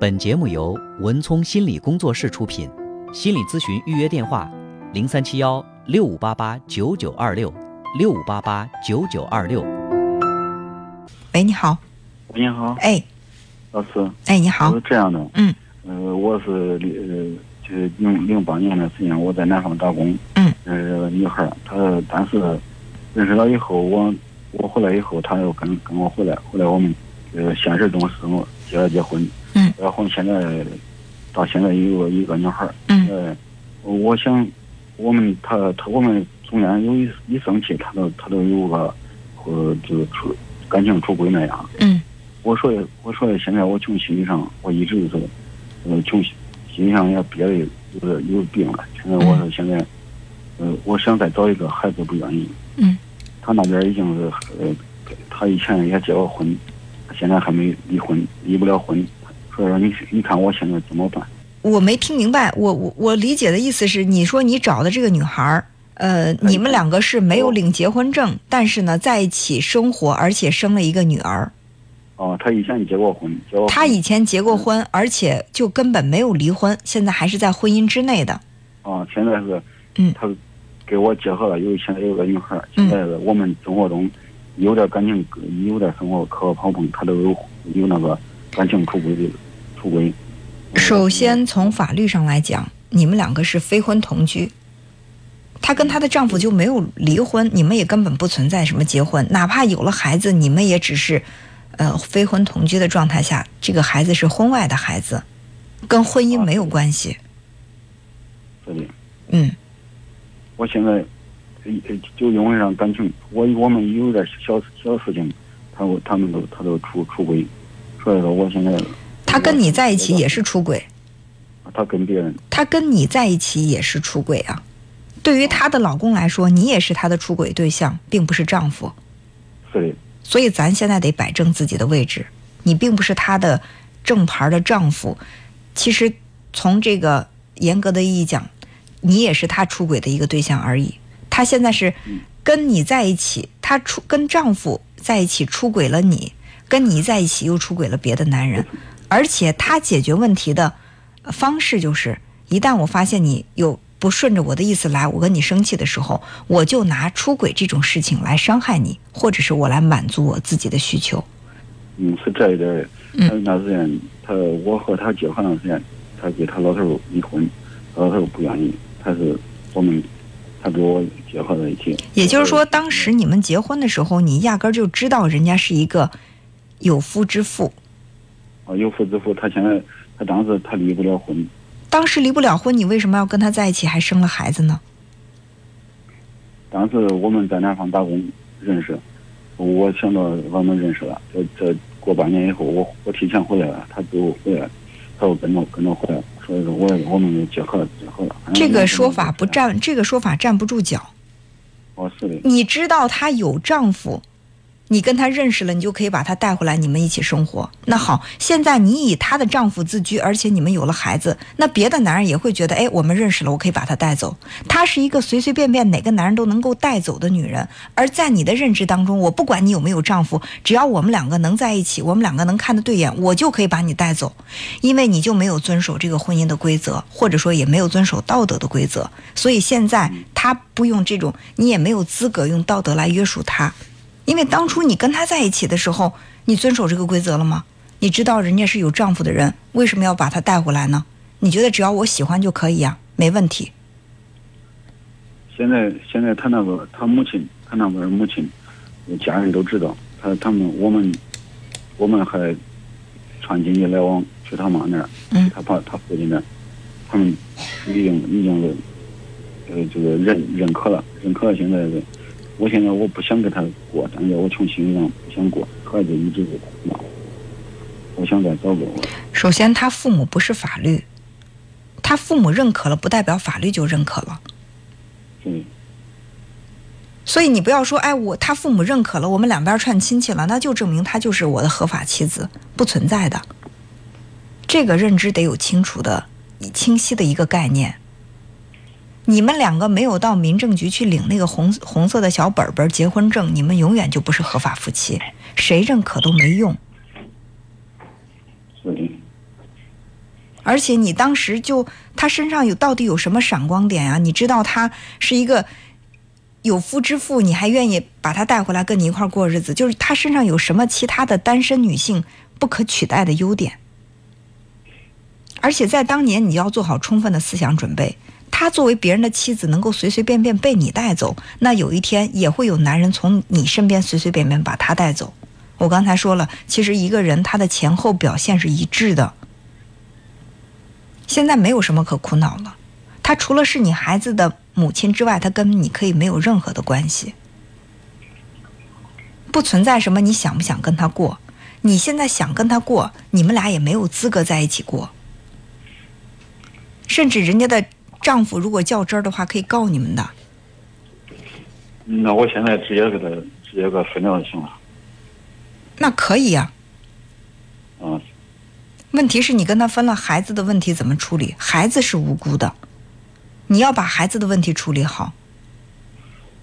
本节目由文聪心理工作室出品，心理咨询预约电话：零三七幺六五八八九九二六六五八八九九二六。喂，你好。喂，你好，哎，老师。哎，你好是。这样的，嗯呃，我是零呃，就是零零八年的时间，我在南方打工，嗯，认识个女孩儿，她但是认识了以后，我我回来以后，她又跟跟我回来，后来我们呃现实中是我结了结婚，嗯，然后现在到现在有个一个女孩儿，嗯呃，我想我们她她我们中间有一一生气，她都她都有个呃就是出感情出轨那样。嗯我说的，我说的，现在我从心理上，我一直就是，呃，从心心理上也憋的有点有病了。现在我说现在，呃，我想再找一个孩子，不愿意。嗯。他那边已经是，呃，他以前也结过婚，现在还没离婚，离不了婚。所以说你你看我现在怎么办？我没听明白，我我我理解的意思是，你说你找的这个女孩儿，呃，你们两个是没有领结婚证，但是呢，在一起生活，而且生了一个女儿。哦，她以前结过婚，结过婚。他以前结过婚，而且就根本没有离婚，现在还是在婚姻之内的。哦，现在是，嗯他给我结合了，有现在有个女孩儿，嗯现在是我们生活中有点感情，有点生活磕磕碰碰，他都有有那个感情出轨的出轨。首先，从法律上来讲，你们两个是非婚同居，她跟她的丈夫就没有离婚，你们也根本不存在什么结婚，哪怕有了孩子，你们也只是，呃，非婚同居的状态下，这个孩子是婚外的孩子，跟婚姻没有关系。是的，嗯，我现在呃就因为上感情，我我们有点小小事情，他他们都他都出出轨，所以说我现在她跟你在一起也是出轨，他跟别人她跟你在一起也是出轨啊。对于她的老公来说，你也是她的出轨对象，并不是丈夫。是的，所以咱现在得摆正自己的位置，你并不是她的正牌的丈夫。其实从这个严格的意义讲，你也是她出轨的一个对象而已。她现在是跟你在一起，她出跟丈夫在一起出轨了你，跟你在一起又出轨了别的男人，而且他解决问题的方式就是，一旦我发现你有不顺着我的意思来，我跟你生气的时候，我就拿出轨这种事情来伤害你，或者是我来满足我自己的需求。嗯，是这一点儿。嗯他那时间，他我和他结婚那时间，他给他老头儿离婚，他老头儿不愿意，他是我们，他给我结合在一起。也就是说，当时你们结婚的时候，你压根儿就知道人家是一个有夫之妇。啊，有夫之妇，他现在他当时他离不了婚，当时离不了婚，你为什么要跟他在一起，还生了孩子呢？当时我们在南方打工认识，我想到我们认识了，这这过半年以后，我我提前回来了，他就回来，他又跟着跟着回来，所以说我我们就结合结合了。这个说法不站，这个说法站不住脚。哦，是的，你知道她有丈夫，你跟她认识了，你就可以把她带回来，你们一起生活。那好，现在你以她的丈夫自居，而且你们有了孩子，那别的男人也会觉得，哎，我们认识了，我可以把她带走。她是一个随随便便哪个男人都能够带走的女人，而在你的认知当中，我不管你有没有丈夫，只要我们两个能在一起，我们两个能看得对眼，我就可以把你带走，因为你就没有遵守这个婚姻的规则，或者说也没有遵守道德的规则，所以现在他不用这种，你也没有资格用道德来约束他，因为当初你跟他在一起的时候，你遵守这个规则了吗？你知道人家是有丈夫的人，为什么要把他带回来呢？你觉得只要我喜欢就可以呀、没问题。现在现在他那个他母亲，他那边母亲，家人都知道，他他们我们我们还传经济来往去他妈那儿，嗯他爸他父亲那儿，他们已经已经是呃这个认认可了，认可了。现在是，我现在我不想跟他过，但是我从心理上不想过，孩子一直是他妈，我想再找个我。首先，他父母不是法律，他父母认可了，不代表法律就认可了。对，所以你不要说，哎，我他父母认可了，我们两边串亲戚了，那就证明他就是我的合法妻子，不存在的。这个认知得有清楚的、清晰的一个概念。你们两个没有到民政局去领那个红红色的小本本结婚证，你们永远就不是合法夫妻，谁认可都没用。是的。而且你当时就他身上有到底有什么闪光点啊、你知道他是一个有夫之妇，你还愿意把他带回来跟你一块过日子，就是他身上有什么其他的单身女性不可取代的优点。而且在当年，你要做好充分的思想准备。她作为别人的妻子，能够随随便便被你带走，那有一天也会有男人从你身边随随便便把她带走。我刚才说了，其实一个人他的前后表现是一致的。现在没有什么可苦恼了，他除了是你孩子的母亲之外，他跟你可以没有任何的关系，不存在什么你想不想跟他过。你现在想跟他过，你们俩也没有资格在一起过。甚至人家的丈夫如果较真儿的话，可以告你们的。那我现在直接给他直接给他分了就行了。那可以呀、啊，问题是你跟他分了，孩子的问题怎么处理？孩子是无辜的，你要把孩子的问题处理好，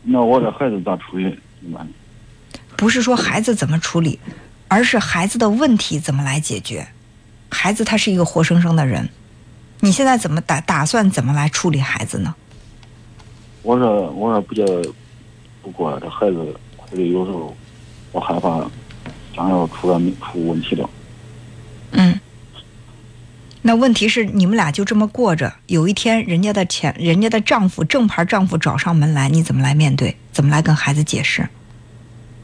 那我的孩子咋处理？不是说孩子怎么处理，而是孩子的问题怎么来解决。孩子他是一个活生生的人，你现在怎么打打算怎么来处理孩子呢？我说我说不叫不过这孩子，他就有时候我害怕将要出了出问题了。嗯，那问题是你们俩就这么过着，有一天人家的前人家的丈夫正牌丈夫找上门来，你怎么来面对？怎么来跟孩子解释？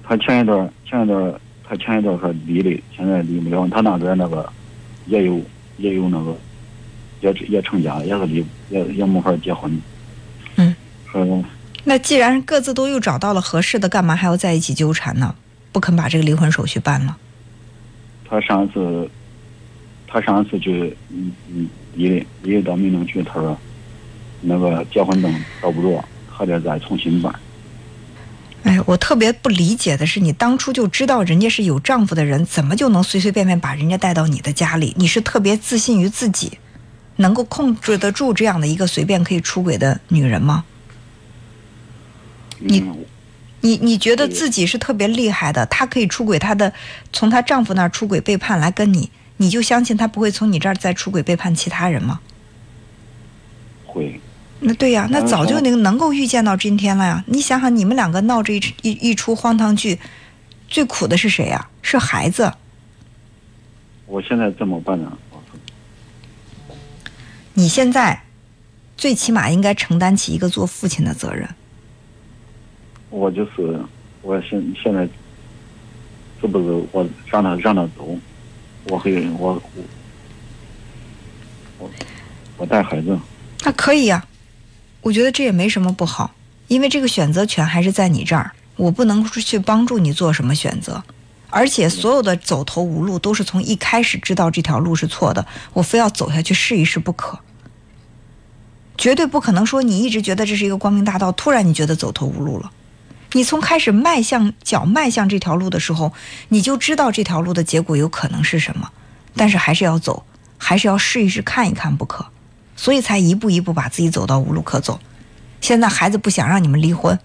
他前一段前一段他前一段说离的，现在离不了。他那边那个也有也有那个也也成家，也是离也也没法结婚。嗯，说那既然各自都又找到了合适的，干嘛还要在一起纠缠呢？不肯把这个离婚手续办了？他上一次他上一次去嗯嗯离的离的到民政局，他说那个结婚证找不着，还得再重新办。哎，我特别不理解的是，你当初就知道人家是有丈夫的人，怎么就能随随便便把人家带到你的家里？你是特别自信于自己，能够控制得住这样的一个随便可以出轨的女人吗？你嗯你你觉得自己是特别厉害的，她可以出轨，她的从她丈夫那儿出轨背叛来跟你，你就相信她不会从你这儿再出轨背叛其他人吗？会那对呀，那嗯早就能能够预见到今天了呀。你想想，你们两个闹这一一一出荒唐剧，最苦的是谁呀？是孩子。我现在怎么办呢？你现在最起码应该承担起一个做父亲的责任。我就是我现现在是不是我让他让他走？我会我我我我带孩子。那可以呀、我觉得这也没什么不好，因为这个选择权还是在你这儿，我不能去帮助你做什么选择。而且所有的走投无路都是从一开始知道这条路是错的，我非要走下去试一试不可。绝对不可能说你一直觉得这是一个光明大道，突然你觉得走投无路了。你从开始迈向脚迈向这条路的时候，你就知道这条路的结果有可能是什么，但是还是要走，还是要试一试看一看不可。所以才一步一步把自己走到无路可走。现在孩子不想让你们离婚，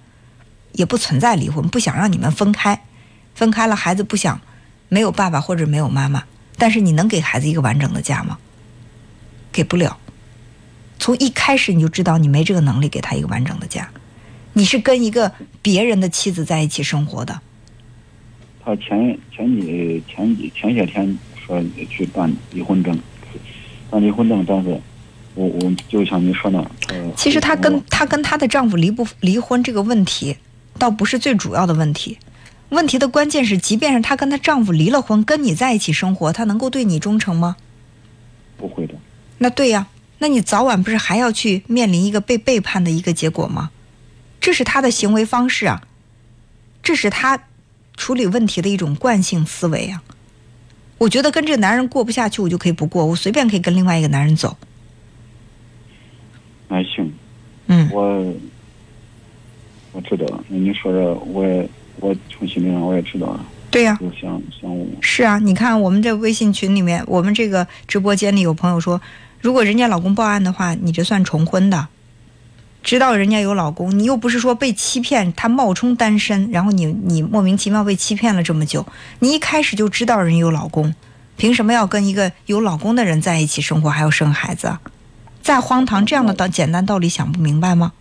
也不存在离婚，不想让你们分开，分开了孩子不想没有爸爸或者没有妈妈，但是你能给孩子一个完整的家吗？给不了。从一开始你就知道你没这个能力给他一个完整的家，你是跟一个别人的妻子在一起生活的，他前前几前几前些天说去办离婚证，办离婚证，但是我我就像你说的，其实她跟她跟她的丈夫离不离婚这个问题，倒不是最主要的问题。问题的关键是，即便是她跟她丈夫离了婚，跟你在一起生活，她能够对你忠诚吗？不会的，那对呀，那你早晚不是还要去面临一个被背叛的一个结果吗？这是她的行为方式啊，这是她处理问题的一种惯性思维啊。我觉得跟这个男人过不下去，我就可以不过，我随便可以跟另外一个男人走。那行，嗯，我我知道了。那你说说，我也我从心理上我也知道了，对呀、就想想我是啊，你看我们这微信群里面，我们这个直播间里有朋友说，如果人家老公报案的话，你这算重婚的。知道人家有老公，你又不是说被欺骗，他冒充单身，然后你你莫名其妙被欺骗了这么久，你一开始就知道人有老公，凭什么要跟一个有老公的人在一起生活，还要生孩子啊？再荒唐，这样的道简单道理想不明白吗？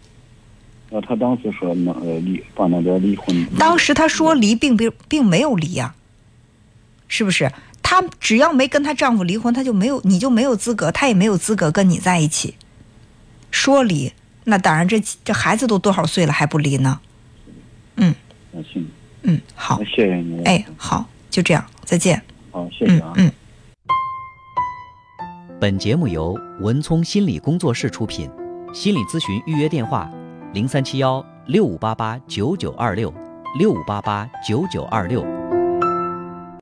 那他当时说那呃离把那个离婚，当时他说离，并并并没有离呀、是不是？她只要没跟她丈夫离婚，她就没有，你就没有资格，她也没有资格跟你在一起。说离，那当然这这孩子都多少岁了还不离呢？嗯那行，嗯，好，谢谢你。哎，好，就这样，再见。好，谢谢啊。嗯嗯。本节目由文聪心理工作室出品，心理咨询预约电话：零三七幺六五八八九九二六六五八八九九二六。